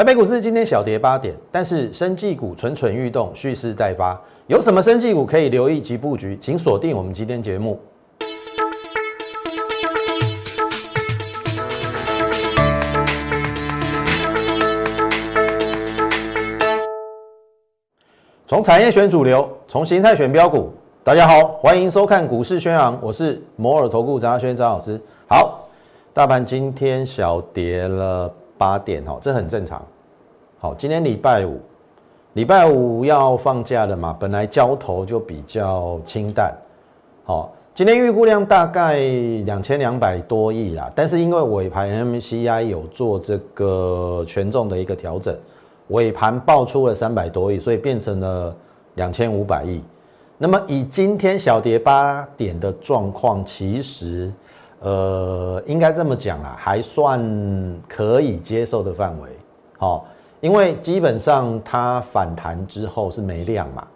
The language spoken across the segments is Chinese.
台北股市今天小跌八点，但是生技股蠢蠢欲动，蓄势待发。有什么生技股可以留意及布局？请锁定我们今天节目。从产业选主流，从形态选标股。大家好，欢迎收看股市宣扬，我是摩尔投顾张轩张老师。好，大盘今天小跌了八点，哈，这很正常。好，今天礼拜五，礼拜五要放假了嘛，本来交投就比较清淡。好，今天预估量大概两千两百多亿啦，但是因为尾盘 MCI 有做这个权重的一个调整。尾盘爆出了三百多亿，所以变成了两千五百亿。那么以今天小跌八点的状况，其实呃应该这么讲啦，还算可以接受的范围。好，因为基本上它反弹之后是没量嘛。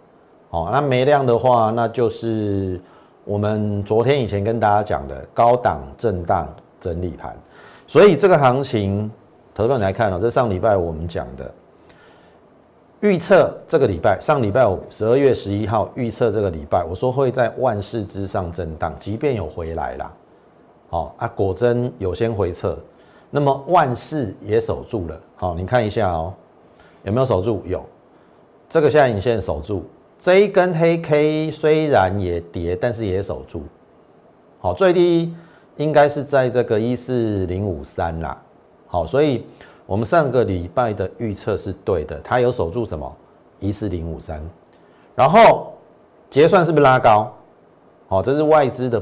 好，那没量的话，那就是我们昨天以前跟大家讲的高档震荡整理盘。所以这个行情，投资你来看哦，这上礼拜我们讲的。预测这个礼拜，上礼拜五十二月十一号预测这个礼拜，我说会在万事之上震荡，即便有回来啦，好啊，果真有先回撤，那么万事也守住了，好，你看一下哦，有没有守住？有，这个下影线守住，这一根黑 K 虽然也跌，但是也守住，好，最低应该是在这个一四零五三啦，好，所以。我们上个礼拜的预测是对的，它有守住什么一四零五三，然后结算是不是拉高？好，这是外资的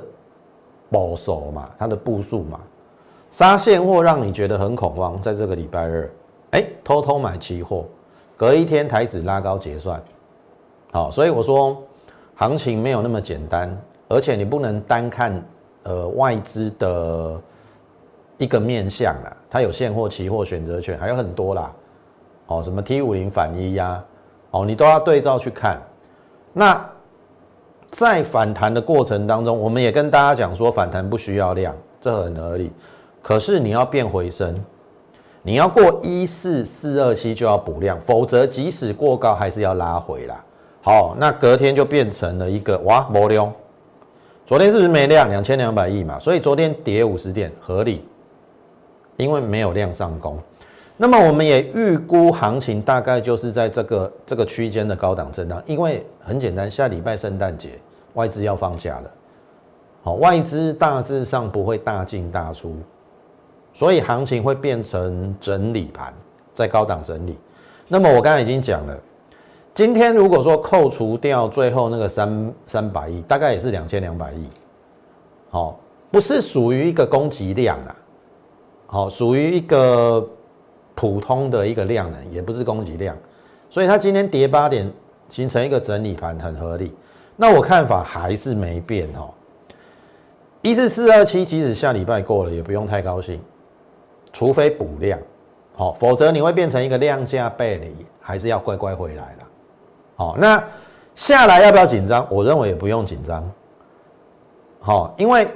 保守嘛，它的步数嘛，杀现货让你觉得很恐慌，在这个礼拜二，哎，偷偷买期货，隔一天台指拉高结算，好，所以我说行情没有那么简单，而且你不能单看呃外资的。一个面向啊，它有现货、期货、选择权，还有很多啦。哦，什么 T 五零反一呀，哦，你都要对照去看。那在反弹的过程当中，我们也跟大家讲说，反弹不需要量，这很合理。可是你要变回升，你要过一四四二七就要补量，否则即使过高还是要拉回啦。好，那隔天就变成了一个哇，没量。昨天是不是没量？两千两百亿嘛，所以昨天跌五十点合理。因为没有量上攻，那么我们也预估行情大概就是在这个这个区间的高档震荡。因为很简单，下礼拜圣诞节外资要放假了，好，外资大致上不会大进大出，所以行情会变成整理盘，在高档整理。那么我刚才已经讲了，今天如果说扣除掉最后那个三三百亿，大概也是两千两百亿，好，不是属于一个供给量啊。好，属于一个普通的一个量能，也不是供给量，所以它今天跌八点，形成一个整理盘，很合理。那我看法还是没变哦。一四四二七，即使下礼拜过了，也不用太高兴，除非补量，好，否则你会变成一个量价背离，还是要乖乖回来了。好，那下来要不要紧张？我认为也不用紧张。好，因为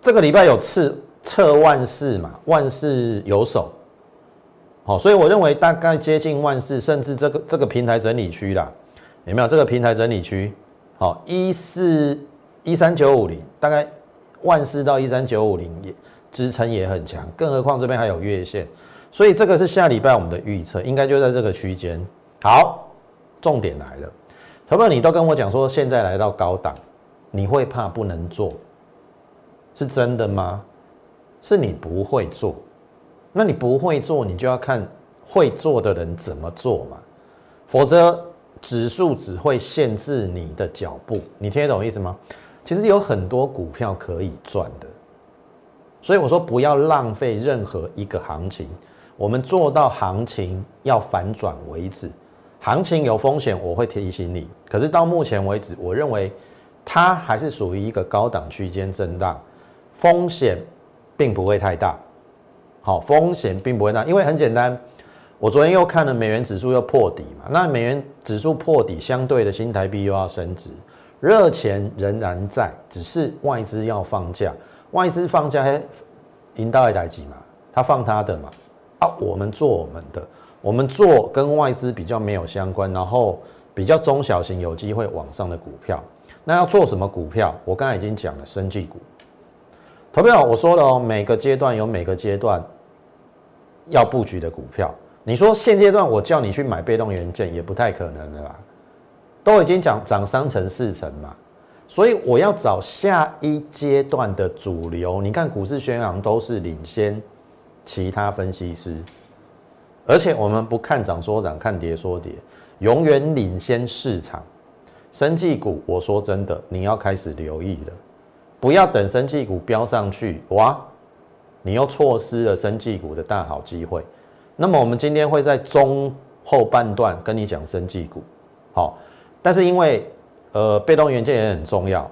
这个礼拜有次。测万事嘛，万事有手，好，所以我认为大概接近万事，甚至这个这个平台整理区啦，有没有这个平台整理区？好，一四一三九五零，大概万事到一三九五零也支撑也很强，更何况这边还有月线，所以这个是下礼拜我们的预测，应该就在这个区间。好，重点来了，朋友你都跟我讲说现在来到高档，你会怕不能做，是真的吗？是你不会做，那你不会做，你就要看会做的人怎么做嘛，否则指数只会限制你的脚步。你听得懂意思吗？其实有很多股票可以赚的，所以我说不要浪费任何一个行情，我们做到行情要反转为止。行情有风险，我会提醒你。可是到目前为止，我认为它还是属于一个高档区间震荡，风险。并不会太大，好，风险并不会大，因为很简单，我昨天又看了美元指数又破底嘛，那美元指数破底，相对的新台币又要升值，热钱仍然在，只是外资要放假，外资放假还引到一台机嘛，他放他的嘛，啊，我们做我们的，我我们做跟外资比较没有相关，然后比较中小型有机会往上的股票。那要做什么股票？我刚才已经讲了，生技股。投票我说了哦，每个阶段有每个阶段要布局的股票。你说现阶段我叫你去买被动元件，也不太可能了吧，都已经涨涨三成四成嘛。所以我要找下一阶段的主流。你看股市宣扬都是领先其他分析师，而且我们不看涨说涨，看跌说跌，永远领先市场。生技股，我说真的，你要开始留意了，不要等生技股飙上去，哇，你又错失了生技股的大好机会。那么我们今天会在中后半段跟你讲生技股，好，但是因为呃被动元件也很重要，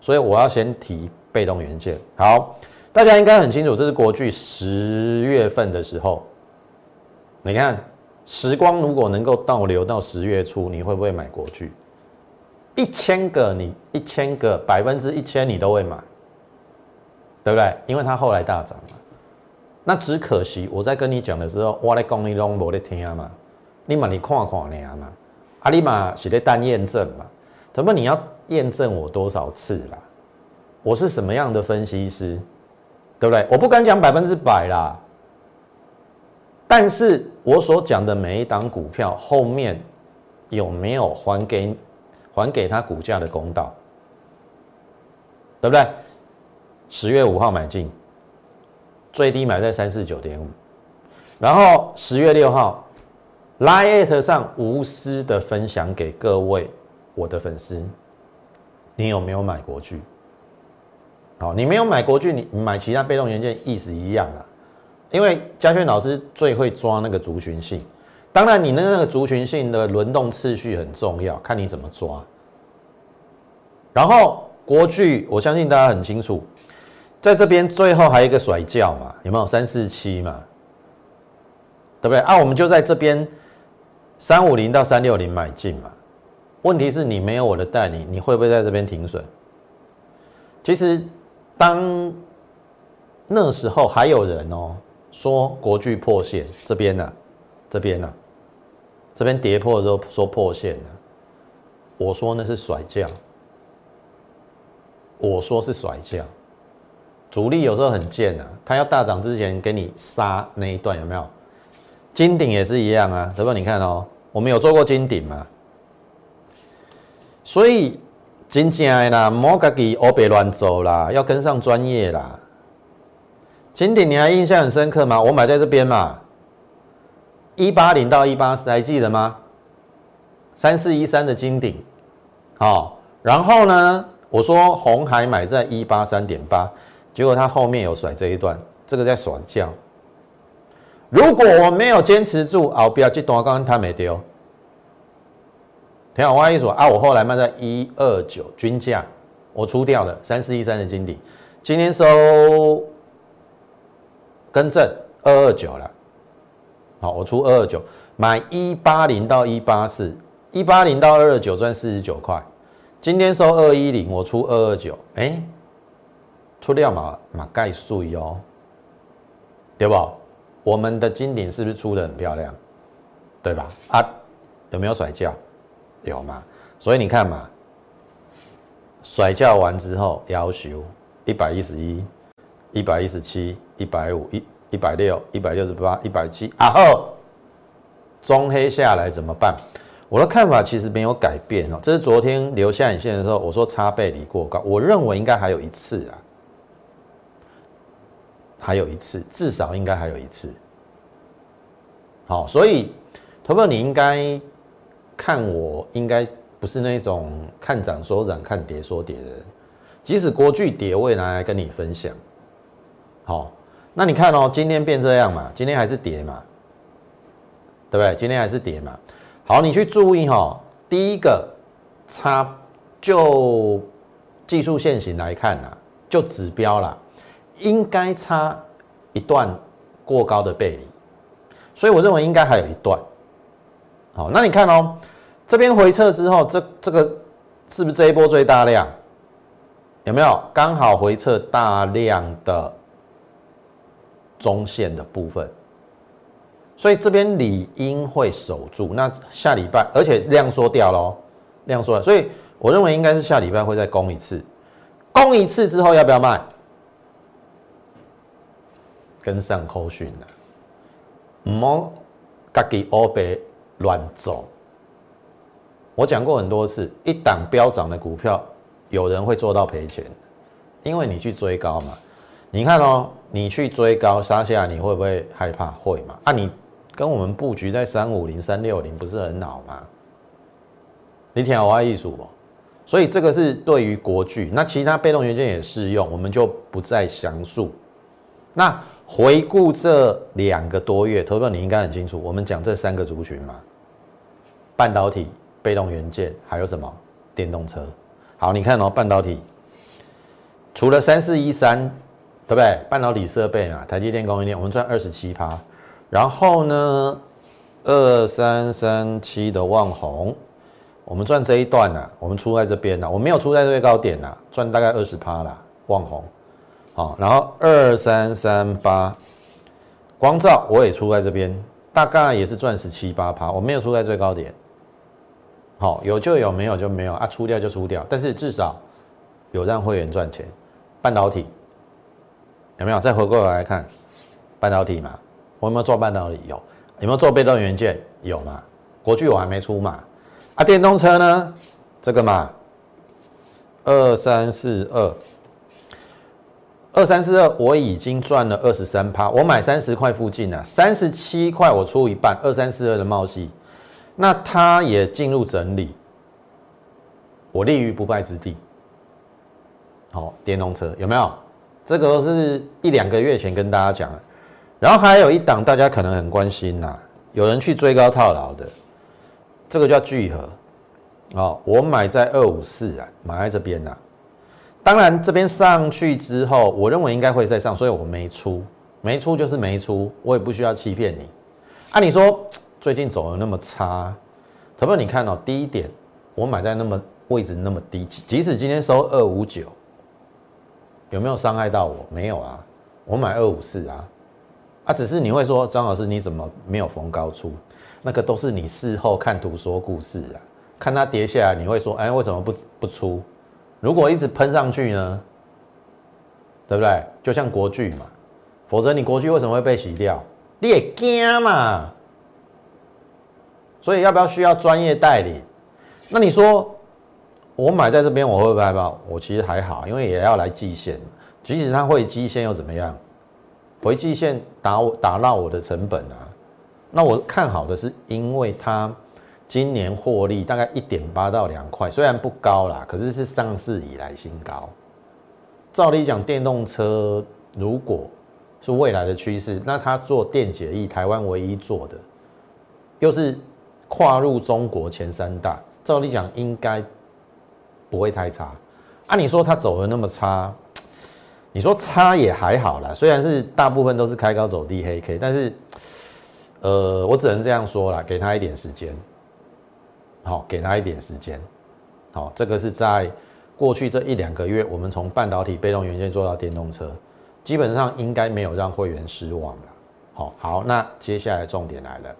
所以我要先提被动元件。好，大家应该很清楚，这是国巨十月份的时候，你看时光如果能够倒流到十月初，你会不会买国巨？一千个你一千个百分之一千你都会买，对不对？因为它后来大涨嘛。那只可惜我在跟你讲的时候，我来讲你拢无在听嘛。你嘛你看看啊嘛，阿你嘛是在单验证嘛。怎么你要验证我多少次啦？我是什么样的分析师，对不对？我不敢讲百分之百啦，但是我所讲的每一档股票后面有没有还给？还给他股价的公道，对不对？十月五号买进，最低买在三四九点五，然后十月六号，Lite 上无私的分享给各位我的粉丝，你有没有买国剧？好，你没有买国剧，你买其他被动元件意思一样啊，因为嘉轩老师最会抓那个族群性。当然，你的那个族群性的轮动次序很重要，看你怎么抓。然后国剧，我相信大家很清楚，在这边最后还有一个甩轿嘛，有没有三四七嘛？对不对？啊，我们就在这边三五零到三六零买进嘛。问题是你没有我的带领，你会不会在这边停损？其实当那时候还有人哦说国巨破线这边呢，这边呢。这边跌破的时候说破线了，我说那是甩价，我说是甩价，主力有时候很贱啊，他要大涨之前给你杀那一段有没有？金顶也是一样啊，对吧？你看哦，我们有做过金顶嘛，所以真正的啦，莫自己欧别乱走啦，要跟上专业啦。金顶你还印象很深刻吗？我买在这边嘛。一八零到一八四还记得吗？三四一三的金顶，好，然后呢，我说红海买在一八三点八，结果它后面有甩这一段，这个在甩叫。如果我没有坚持住，啊，不要去刚刚它没丢。听好我意思啊，我后来卖在一二九均价，我出掉了三四一三的金底，今天收更正二二九了。好，我出二二九，买一八零到一八四，一八零到二二九赚四十九块。今天收二一零，我出二二九，哎，出料嘛嘛盖税哦，对不？我们的金顶是不是出的很漂亮？对吧？啊，有没有甩价？有嘛？所以你看嘛，甩价完之后要求一百一十一、一百一十七、一百五一。一百六、一百六十八、一百七，啊后中黑下来怎么办？我的看法其实没有改变哦。这是昨天留下影线的时候，我说差背离过高，我认为应该还有一次啊，还有一次，至少应该还有一次。好，所以投票你应该看我，应该不是那种看涨说涨、看跌说跌的人。即使国巨跌，我也拿来跟你分享。好。那你看哦，今天变这样嘛，今天还是跌嘛，对不对？今天还是跌嘛。好，你去注意哈，第一个差就技术线型来看呐，就指标啦，应该差一段过高的背离，所以我认为应该还有一段。好，那你看哦，这边回撤之后，这这个是不是这一波最大量？有没有刚好回撤大量的？中线的部分，所以这边理应会守住。那下礼拜，而且量缩掉喽，量缩了，所以我认为应该是下礼拜会再攻一次，攻一次之后要不要卖？跟上扣讯了，唔好自己欧白乱走。我讲过很多次，一档飙涨的股票，有人会做到赔钱，因为你去追高嘛。你看哦，你去追高杀下，你会不会害怕？会嘛？啊，你跟我们布局在三五零、三六零，不是很好吗？你听我意思不？所以这个是对于国巨，那其他被动元件也适用，我们就不再详述。那。回顾这两个多月，投票你应该很清楚。我们讲这三个族群嘛，半导体、被动元件，还有什么电动车？好，你看哦，半导体除了三四一三，对不对？半导体设备嘛，台积电、供应链，我们赚二十七趴。然后呢，二三三七的旺宏，我们赚这一段呢，我们出在这边呢，我没有出在最高点呐，赚大概二十趴啦，旺宏。好，然后二三三八光照我也出在这边，大概也是赚十七八趴，我没有出在最高点。好，有就有，没有就没有啊，出掉就出掉，但是至少有让会员赚钱。半导体有没有？再回过来看半导体嘛？我有没有做半导体？有。有没有做被动元件？有嘛？国巨我还没出嘛？啊，电动车呢？这个嘛，二三四二。二三四二，我已经赚了二十三趴。我买三十块附近啊，三十七块我出一半。二三四二的茂系，那它也进入整理，我立于不败之地。好，电动车有没有？这个是一两个月前跟大家讲的。然后还有一档，大家可能很关心呐，有人去追高套牢的，这个叫聚合。哦，我买在二五四啊，买在这边呐。当然，这边上去之后，我认为应该会再上，所以我没出，没出就是没出，我也不需要欺骗你。按你说最近走的那么差，投票你看哦，第一点，我买在那么位置那么低，即使今天收二五九，有没有伤害到我？没有啊，我买二五四啊，啊，只是你会说张老师你怎么没有逢高出？那个都是你事后看图说故事啊，看它跌下来，你会说，哎，为什么不不出？如果一直喷上去呢，对不对？就像国剧嘛，否则你国剧为什么会被洗掉？你也惊嘛。所以要不要需要专业代理？那你说我买在这边我会不会害怕？我其实还好，因为也要来季线，即使它会季线又怎么样？回季线打我打到我的成本啊。那我看好的是因为它。今年获利大概一点八到两块，虽然不高啦，可是是上市以来新高。照理讲，电动车如果是未来的趋势，那它做电解液，台湾唯一做的，又是跨入中国前三大，照理讲应该不会太差。按你说它走的那么差，你说差也还好啦，虽然是大部分都是开高走低黑 K，但是，呃，我只能这样说啦，给他一点时间。好，给他一点时间。好，这个是在过去这一两个月，我们从半导体被动元件做到电动车，基本上应该没有让会员失望了。好，好，那接下来重点来了。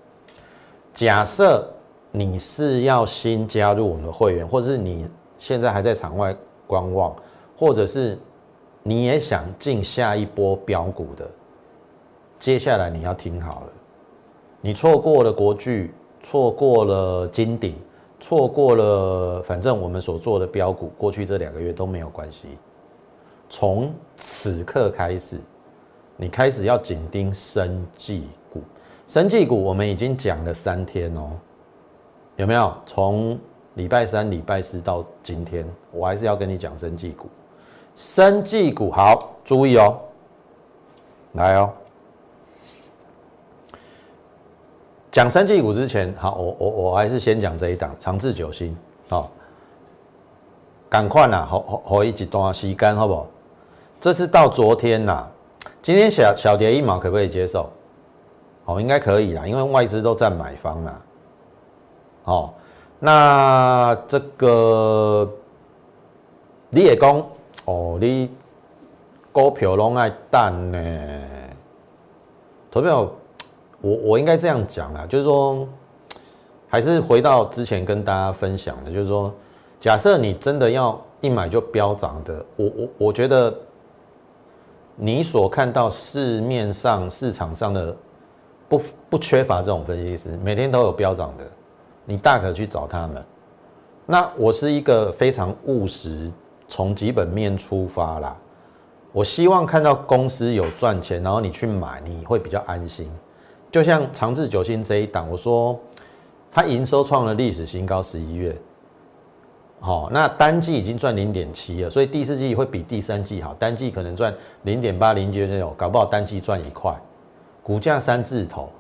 假设你是要新加入我们的会员，或者是你现在还在场外观望，或者是你也想进下一波标股的，接下来你要听好了，你错过了国巨，错过了金鼎。错过了，反正我们所做的标股，过去这两个月都没有关系。从此刻开始，你开始要紧盯生技股。生技股我们已经讲了三天哦，有没有？从礼拜三、礼拜四到今天，我还是要跟你讲生技股。生技股好，注意哦，来哦。讲三季股之前，好，我我我还是先讲这一档长治久心，好，赶快呐，好好好一几段吸干，好不好？这是到昨天呐，今天小小跌一毛，可不可以接受？好，应该可以啦，因为外资都在买方啦。好，那这个你也讲哦，你股票拢爱等呢，投票。我我应该这样讲啦，就是说，还是回到之前跟大家分享的，就是说，假设你真的要一买就飙涨的，我我我觉得，你所看到市面上市场上的不不缺乏这种分析师，每天都有飙涨的，你大可去找他们。那我是一个非常务实，从基本面出发啦。我希望看到公司有赚钱，然后你去买，你会比较安心。就像长治久兴这一档，我说它营收创了历史新高，十一月，好，那单季已经赚零点七了，所以第四季会比第三季好，单季可能赚零点八、零点九，搞不好单季赚一块，股价三字头，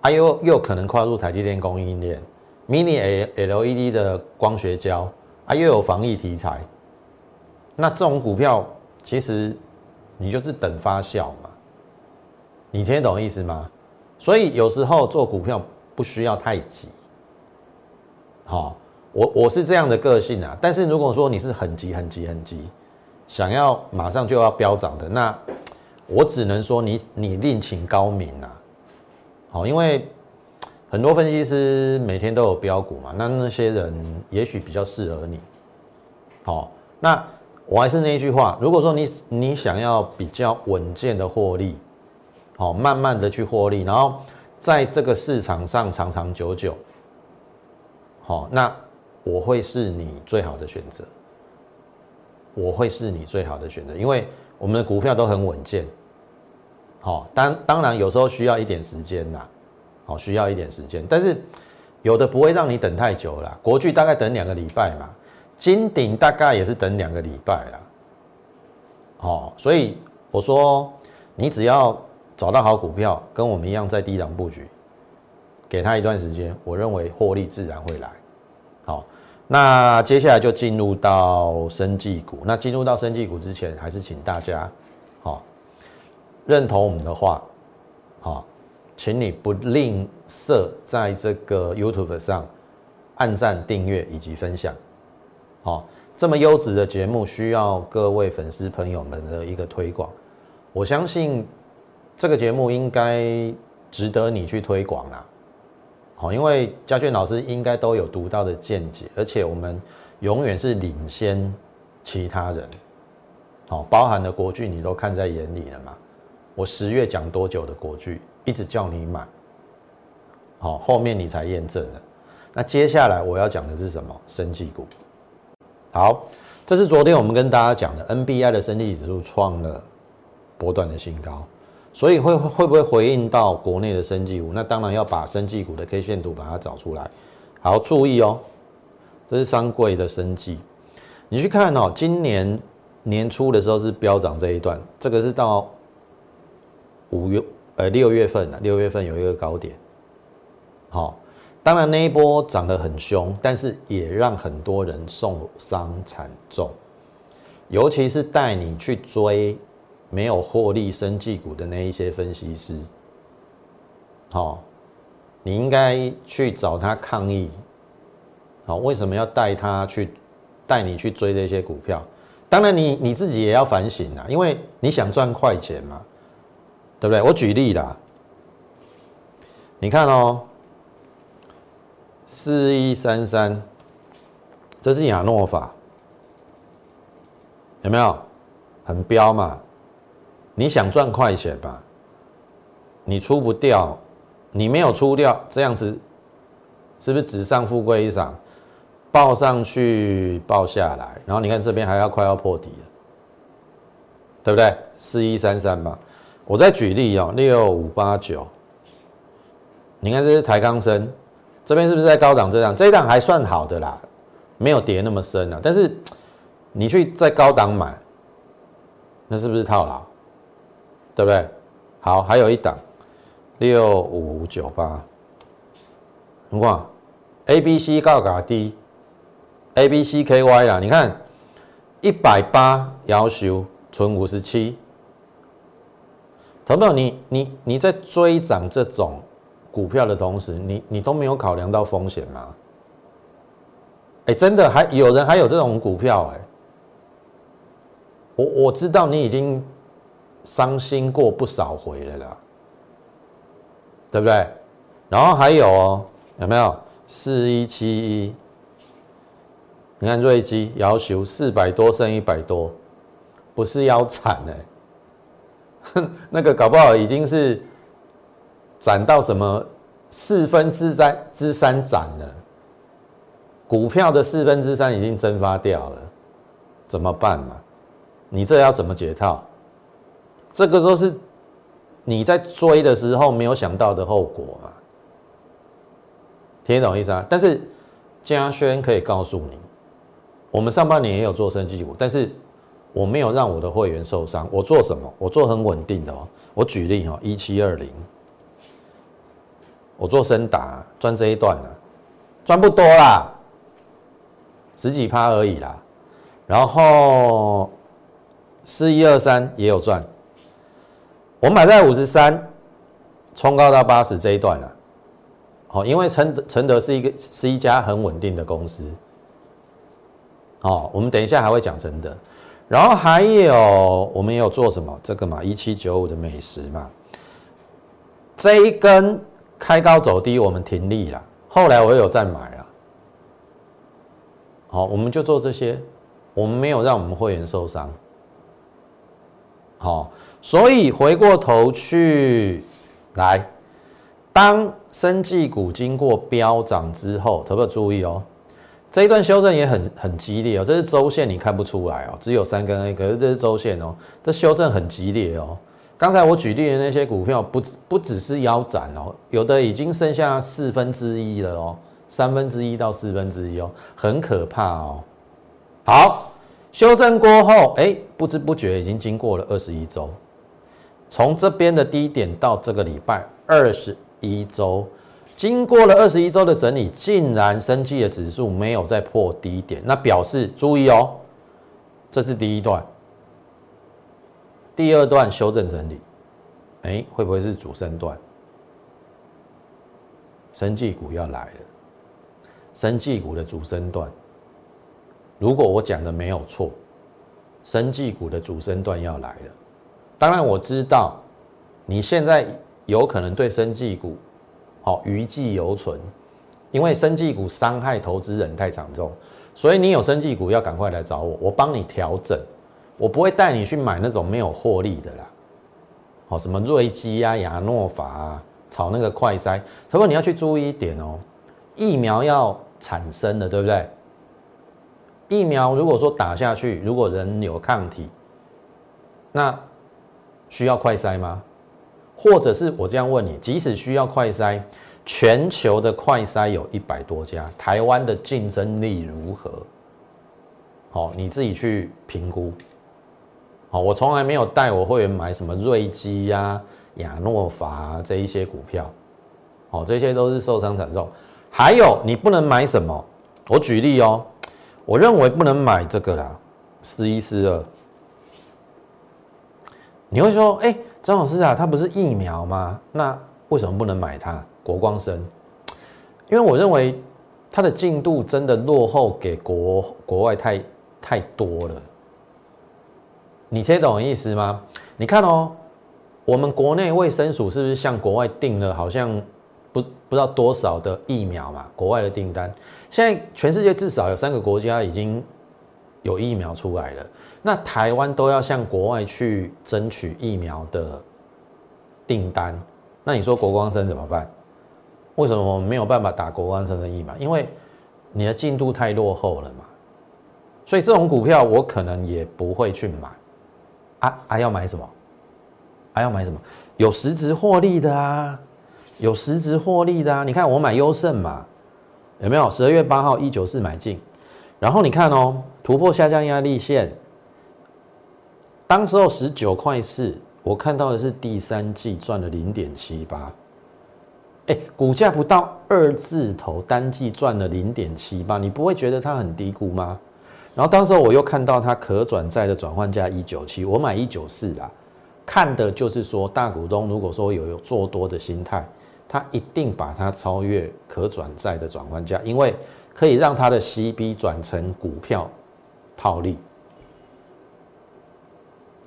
啊又又可能跨入台积电供应链，mini A LED 的光学胶，啊又有防疫题材，那这种股票。其实你就是等发酵嘛，你听懂意思吗？所以有时候做股票不需要太急，好，我我是这样的个性啊。但是如果说你是很急、很急、很急，想要马上就要飙涨的，那我只能说你你另请高明啊。好，因为很多分析师每天都有标股嘛，那那些人也许比较适合你。好，那。我还是那句话，如果说你你想要比较稳健的获利，好，慢慢的去获利，然后在这个市场上长长久久，好，那我会是你最好的选择，我会是你最好的选择，因为我们的股票都很稳健，好，当当然有时候需要一点时间啦，好，需要一点时间，但是有的不会让你等太久了，国巨大概等两个礼拜嘛。金顶大概也是等两个礼拜啦，哦，所以我说你只要找到好股票，跟我们一样在低档布局，给他一段时间，我认为获利自然会来。好，那接下来就进入到生技股。那进入到生技股之前，还是请大家好认同我们的话，好，请你不吝啬在这个 YouTube 上按赞、订阅以及分享。好，这么优质的节目需要各位粉丝朋友们的一个推广。我相信这个节目应该值得你去推广啦。好，因为嘉俊老师应该都有独到的见解，而且我们永远是领先其他人。好，包含的国剧你都看在眼里了嘛？我十月讲多久的国剧，一直叫你买。好，后面你才验证了。那接下来我要讲的是什么？生技股。好，这是昨天我们跟大家讲的，NBI 的升绩指数创了波段的新高，所以会会不会回应到国内的生技股？那当然要把生技股的 K 线图把它找出来。好，注意哦，这是三贵的生技，你去看哦，今年年初的时候是飙涨这一段，这个是到五月呃六月份了，六月份有一个高点，好。当然那一波涨得很凶，但是也让很多人受伤惨重，尤其是带你去追没有获利生技股的那一些分析师，好，你应该去找他抗议，好，为什么要带他去带你去追这些股票？当然你你自己也要反省啊，因为你想赚快钱嘛，对不对？我举例啦，你看哦。四一三三，这是亚诺法，有没有？很标嘛？你想赚快钱吧？你出不掉，你没有出掉，这样子是不是纸上富贵一场？报上去，报下来，然后你看这边还要快要破底了，对不对？四一三三吧。我再举例哦，六五八九，你看这是台钢升。这边是不是在高档这样？这一档还算好的啦，没有跌那么深啊。但是你去在高档买，那是不是套牢？对不对？好，还有一档六五九八，什么？A B C 高嘎低，A B C K Y 啦。你看一百八要求存五十七，同友，你你你在追涨这种？股票的同时，你你都没有考量到风险吗？哎，真的还有人还有这种股票哎，我我知道你已经伤心过不少回了啦。对不对？然后还有哦，有没有四一七一？你看瑞基要求四百多剩一百多，不是要惨哎，那个搞不好已经是涨到什么四分之三之三涨了，股票的四分之三已经蒸发掉了，怎么办嘛？你这要怎么解套？这个都是你在追的时候没有想到的后果嘛？听懂意思啊？但是嘉轩可以告诉你，我们上半年也有做升级股，但是我没有让我的会员受伤。我做什么？我做很稳定的哦。我举例哦，一七二零，我做深打赚这一段呢，赚不多啦，十几趴而已啦。然后四一二三也有赚，我买在五十三，冲高到八十这一段了。好，因为承德承德是一个是一家很稳定的公司。哦，我们等一下还会讲承德，然后还有我们也有做什么这个嘛，一七九五的美食嘛，这一根开高走低，我们停利了，后来我有再买了。好，我们就做这些，我们没有让我们会员受伤。好，所以回过头去来。当生技股经过飙涨之后，特别注意哦，这一段修正也很很激烈哦。这是周线，你看不出来哦，只有三根 A，可是这是周线哦，这修正很激烈哦。刚才我举例的那些股票，不不只是腰斩哦，有的已经剩下四分之一了哦，三分之一到四分之一哦，很可怕哦。好，修正过后，哎，不知不觉已经经过了二十一周，从这边的低点到这个礼拜二十。一周，经过了二十一周的整理，竟然升绩的指数没有再破低点，那表示注意哦，这是第一段，第二段修正整理，哎，会不会是主升段？生技股要来了，生技股的主升段，如果我讲的没有错，生技股的主升段要来了，当然我知道你现在。有可能对生技股，好余悸犹存，因为生技股伤害投资人太惨重，所以你有生技股要赶快来找我，我帮你调整，我不会带你去买那种没有获利的啦，好什么瑞基啊、亚诺法啊，炒那个快筛，不过你要去注意一点哦，疫苗要产生的，对不对？疫苗如果说打下去，如果人有抗体，那需要快筛吗？或者是我这样问你，即使需要快筛，全球的快筛有一百多家，台湾的竞争力如何？好，你自己去评估。好，我从来没有带我会员买什么瑞基呀、亚诺法这一些股票，好，这些都是受伤惨重。还有你不能买什么？我举例哦，我认为不能买这个啦，四一四二。你会说，哎？张老师啊，它不是疫苗吗？那为什么不能买它？国光生，因为我认为它的进度真的落后给国国外太太多了。你听懂意思吗？你看哦，我们国内卫生署是不是向国外订了好像不不知道多少的疫苗嘛？国外的订单，现在全世界至少有三个国家已经有疫苗出来了。那台湾都要向国外去争取疫苗的订单，那你说国光生怎么办？为什么我们没有办法打国光生的疫苗？因为你的进度太落后了嘛。所以这种股票我可能也不会去买。啊啊，要买什么？啊要买什么？有实质获利的啊，有实质获利的啊。你看我买优胜嘛，有没有？十二月八号一九四买进，然后你看哦，突破下降压力线。当时候十九块四，我看到的是第三季赚了零点七八，哎，股价不到二字头，单季赚了零点七八，你不会觉得它很低估吗？然后当时候我又看到它可转债的转换价一九七，我买一九四啦，看的就是说大股东如果说有有做多的心态，他一定把它超越可转债的转换价，因为可以让它的 CB 转成股票套利。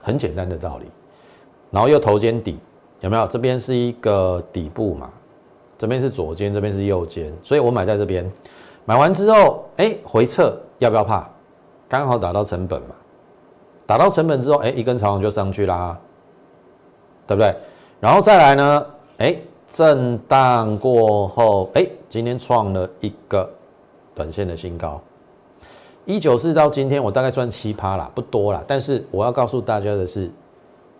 很简单的道理，然后又头肩底，有没有？这边是一个底部嘛，这边是左肩，这边是右肩，所以我买在这边。买完之后，哎，回撤要不要怕？刚好打到成本嘛，打到成本之后，哎，一根长红就上去啦，对不对？然后再来呢，哎，震荡过后，哎，今天创了一个短线的新高。一九四到今天，我大概赚七趴啦，不多啦。但是我要告诉大家的是，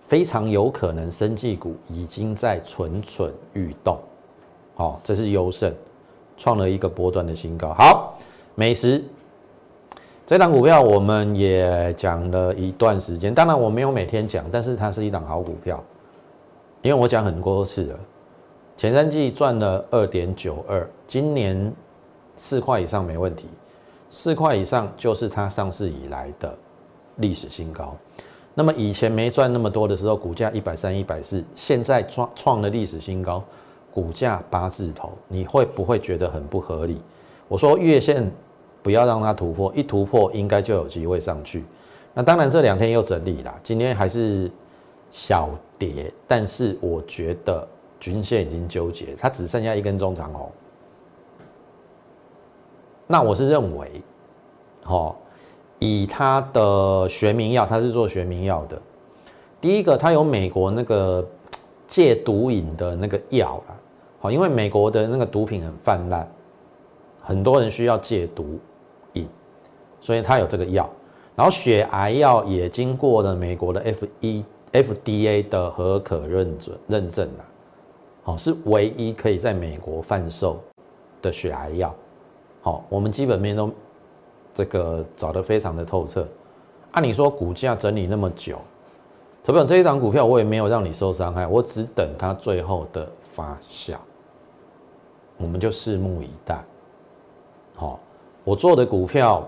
非常有可能生技股已经在蠢蠢欲动。好，这是优胜创了一个波段的新高。好，美食这档股票我们也讲了一段时间，当然我没有每天讲，但是它是一档好股票，因为我讲很多次了。前三季赚了二点九二，今年四块以上没问题。四块以上就是它上市以来的历史新高。那么以前没赚那么多的时候，股价一百三、一百四，现在创创了历史新高，股价八字头，你会不会觉得很不合理？我说月线不要让它突破，一突破应该就有机会上去。那当然这两天又整理了，今天还是小跌，但是我觉得均线已经纠结，它只剩下一根中长红。那我是认为，哦，以他的学名药，他是做学名药的。第一个，他有美国那个戒毒瘾的那个药啦，好，因为美国的那个毒品很泛滥，很多人需要戒毒瘾，所以它有这个药。然后血癌药也经过了美国的 F 一 FDA 的合可认准认证啦，好，是唯一可以在美国贩售的血癌药。好，我们基本面都这个找得非常的透彻。按你说股价整理那么久，投票这一档股票我也没有让你受伤害，我只等它最后的发酵，我们就拭目以待。好，我做的股票，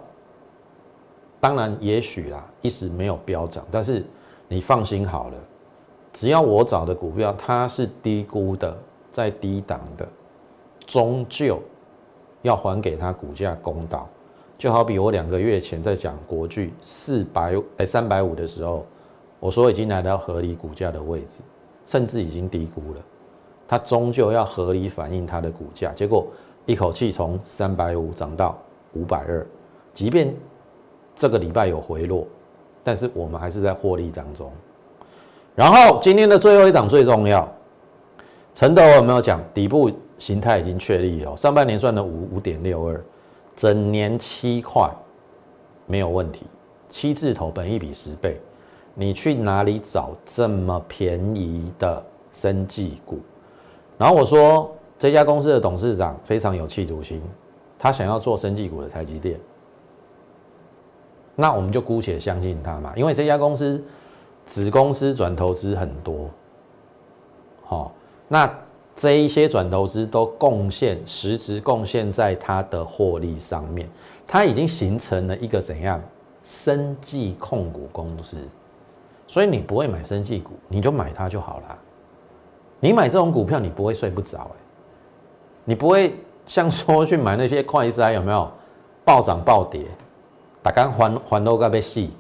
当然也许啦，一时没有飙涨，但是你放心好了，只要我找的股票它是低估的，在低档的，终究。要还给他股价公道，就好比我两个月前在讲国巨四百哎三百五的时候，我说已经来到合理股价的位置，甚至已经低估了，它终究要合理反映它的股价。结果一口气从三百五涨到五百二，即便这个礼拜有回落，但是我们还是在获利当中。然后今天的最后一档最重要，陈德有没有讲底部？形态已经确立哦，上半年赚了五五点六二，整年七块没有问题，七字头本一比十倍，你去哪里找这么便宜的生技股？然后我说这家公司的董事长非常有企图心，他想要做生技股的台积电，那我们就姑且相信他嘛，因为这家公司子公司转投资很多，好，那。这一些转投资都贡献实质贡献在它的获利上面，它已经形成了一个怎样生技控股公司，所以你不会买生技股，你就买它就好了。你买这种股票，你不会睡不着哎，你不会像说去买那些快筛有没有暴涨暴跌，打刚还还都该被戏。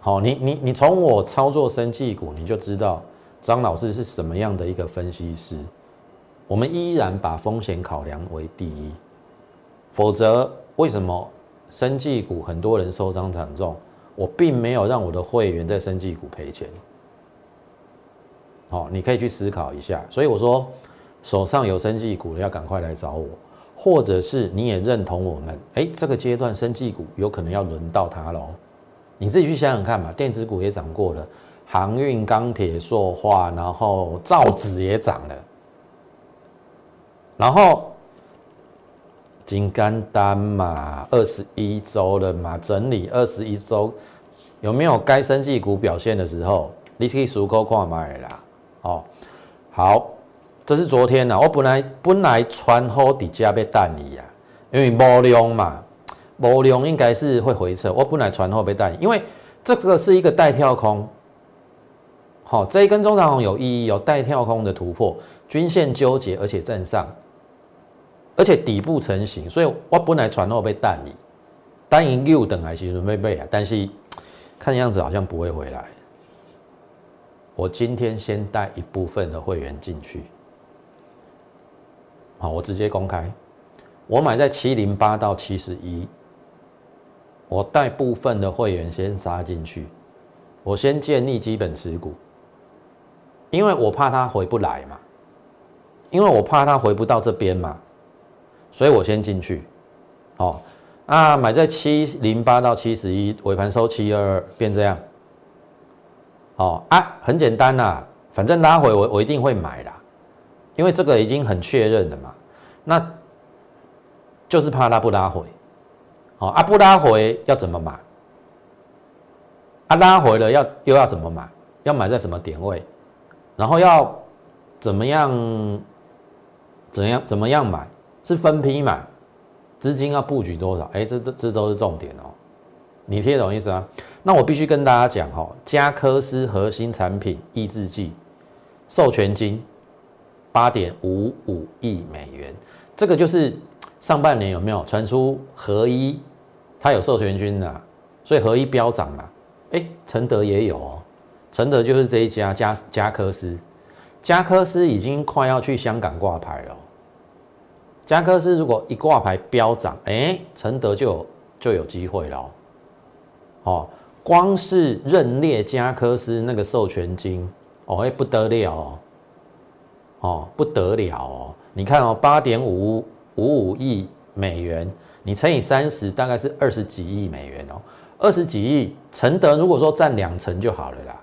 好，你你你从我操作生技股，你就知道。张老师是什么样的一个分析师？我们依然把风险考量为第一，否则为什么生技股很多人受伤惨重？我并没有让我的会员在生技股赔钱。好，你可以去思考一下。所以我说，手上有生技股的要赶快来找我，或者是你也认同我们，哎，这个阶段生技股有可能要轮到它喽。你自己去想想看嘛，电子股也涨过了。航运、钢铁、塑化，然后造纸也涨了，然后金刚单嘛，二十一周了嘛，整理二十一周，有没有该升绩股表现的时候？你可以数口看买啦。哦，好，这是昨天呐，我本来本来穿好底价被淡离啊，因为无量嘛，无量应该是会回撤，我本来穿好被淡，因为这个是一个带跳空。好，这一根中长红有意义，有带跳空的突破，均线纠结，而且正上，而且底部成型，所以我本来传后被淡你，单赢六等还是准备背啊，但是看样子好像不会回来。我今天先带一部分的会员进去，好，我直接公开，我买在七零八到七十一，我带部分的会员先杀进去，我先建立基本持股，因为我怕它回不来嘛，因为我怕它回不到这边嘛，所以我先进去，哦，啊，买在七零八到七十一，尾盘收七二二，变这样。哦啊，很简单啦，反正拉回我我一定会买啦，因为这个已经很确认了嘛。那就是怕它不拉回，哦啊不拉回要怎么买？啊拉回了要又要怎么买？要买在什么点位？然后要怎么样？怎样怎么样买？是分批买？资金要布局多少？哎，这这这都是重点哦。你听懂意思吗？那我必须跟大家讲哈，加科斯核心产品抑制剂授权金八点五五亿美元，这个就是上半年有没有传出合一它有授权金啊，所以合一飙涨嘛。哎，承德也有哦，承德就是这一家加加科斯，加科斯已经快要去香港挂牌了。加科斯如果一挂牌飙涨，哎，承德就有就有机会了。哦，光是认列加科斯那个授权金，哦，哎不得了哦，哦不得了哦，你看哦，八点五五五亿美元，你乘以三十，大概是二十几亿美元哦，二十几亿，承德如果说占两成就好了啦，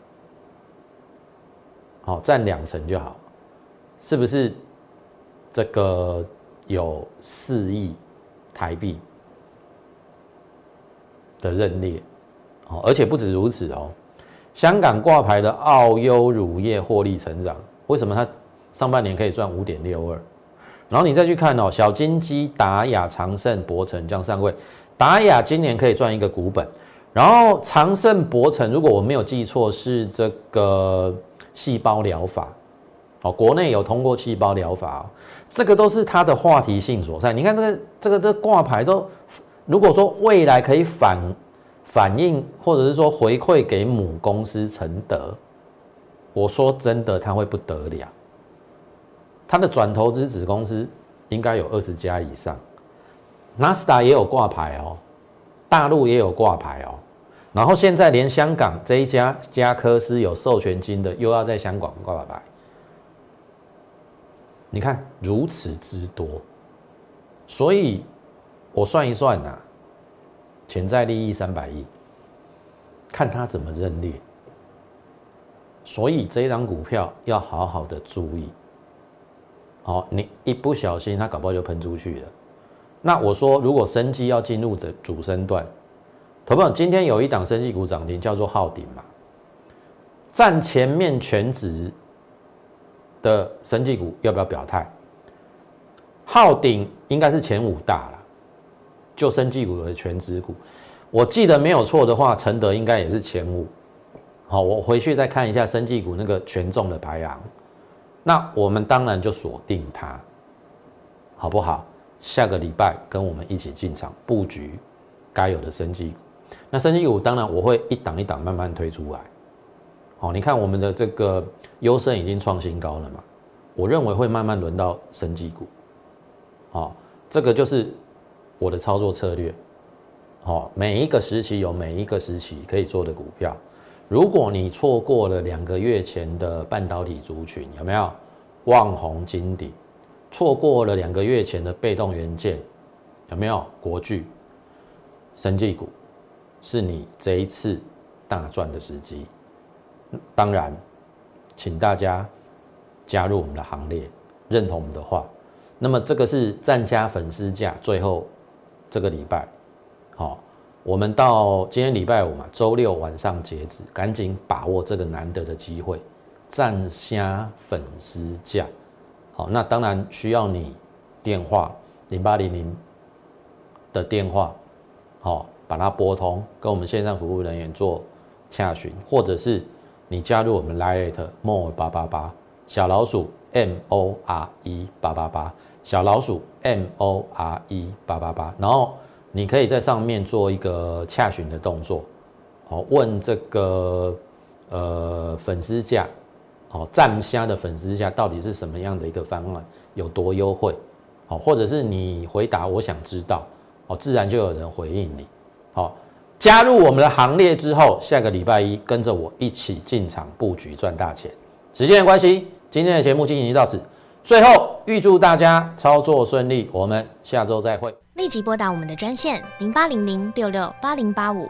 好占两成就好，是不是？这个有四亿台币的认列。而且不止如此哦，香港挂牌的澳优乳业获利成长，为什么它上半年可以赚五点六二？然后你再去看哦，小金鸡、达雅、长盛、博成这样上位，达雅今年可以赚一个股本，然后长盛、博成，如果我没有记错，是这个细胞疗法，哦，国内有通过细胞疗法，这个都是它的话题性所在。你看这个这个这挂牌都，如果说未来可以反。反映或者是说回馈给母公司承德，我说真的，他会不得了。他的转投资子公司应该有二十家以上，纳斯达也有挂牌哦，大陆也有挂牌哦，然后现在连香港这一家加科斯有授权金的，又要在香港挂牌，你看如此之多，所以我算一算呐。潜在利益三百亿，看他怎么认列。所以这一张股票要好好的注意。好，你一不小心，它搞不好就喷出去了。那我说，如果生机要进入这主升段，投朋友，今天有一档生机股涨停，叫做昊鼎嘛，占前面全值的生技股，要不要表态？昊鼎应该是前五大了。就生技股的全指股，我记得没有错的话，承德应该也是前五。好，我回去再看一下生技股那个权重的排行。那我们当然就锁定它，好不好？下个礼拜跟我们一起进场布局该有的生技股。那生技股当然我会一档一档慢慢推出来。好，你看我们的这个优胜已经创新高了嘛？我认为会慢慢轮到生技股。好，这个就是。我的操作策略，好，每一个时期有每一个时期可以做的股票。如果你错过了两个月前的半导体族群，有没有望红金鼎？错过了两个月前的被动元件，有没有国巨、生技股？是你这一次大赚的时机。当然，请大家加入我们的行列，认同我们的话。那么这个是赞加粉丝价，最后。这个礼拜，好，我们到今天礼拜五嘛，周六晚上截止，赶紧把握这个难得的机会，占虾粉丝价，好，那当然需要你电话零八零零的电话，好，把它拨通，跟我们线上服务人员做洽询，或者是你加入我们 Lite More 八八八小老鼠 M O R E 八八八。小老鼠 M O R E 八八八，然后你可以在上面做一个洽询的动作，哦，问这个呃粉丝价哦，站虾的粉丝价到底是什么样的一个方案，有多优惠？好，或者是你回答我想知道，哦，自然就有人回应你。好，加入我们的行列之后，下个礼拜一跟着我一起进场布局赚大钱。时间的关系，今天的节目进行到此。最后，预祝大家操作顺利，我们下周再会。立即拨打我们的专线零八零零六六八零八五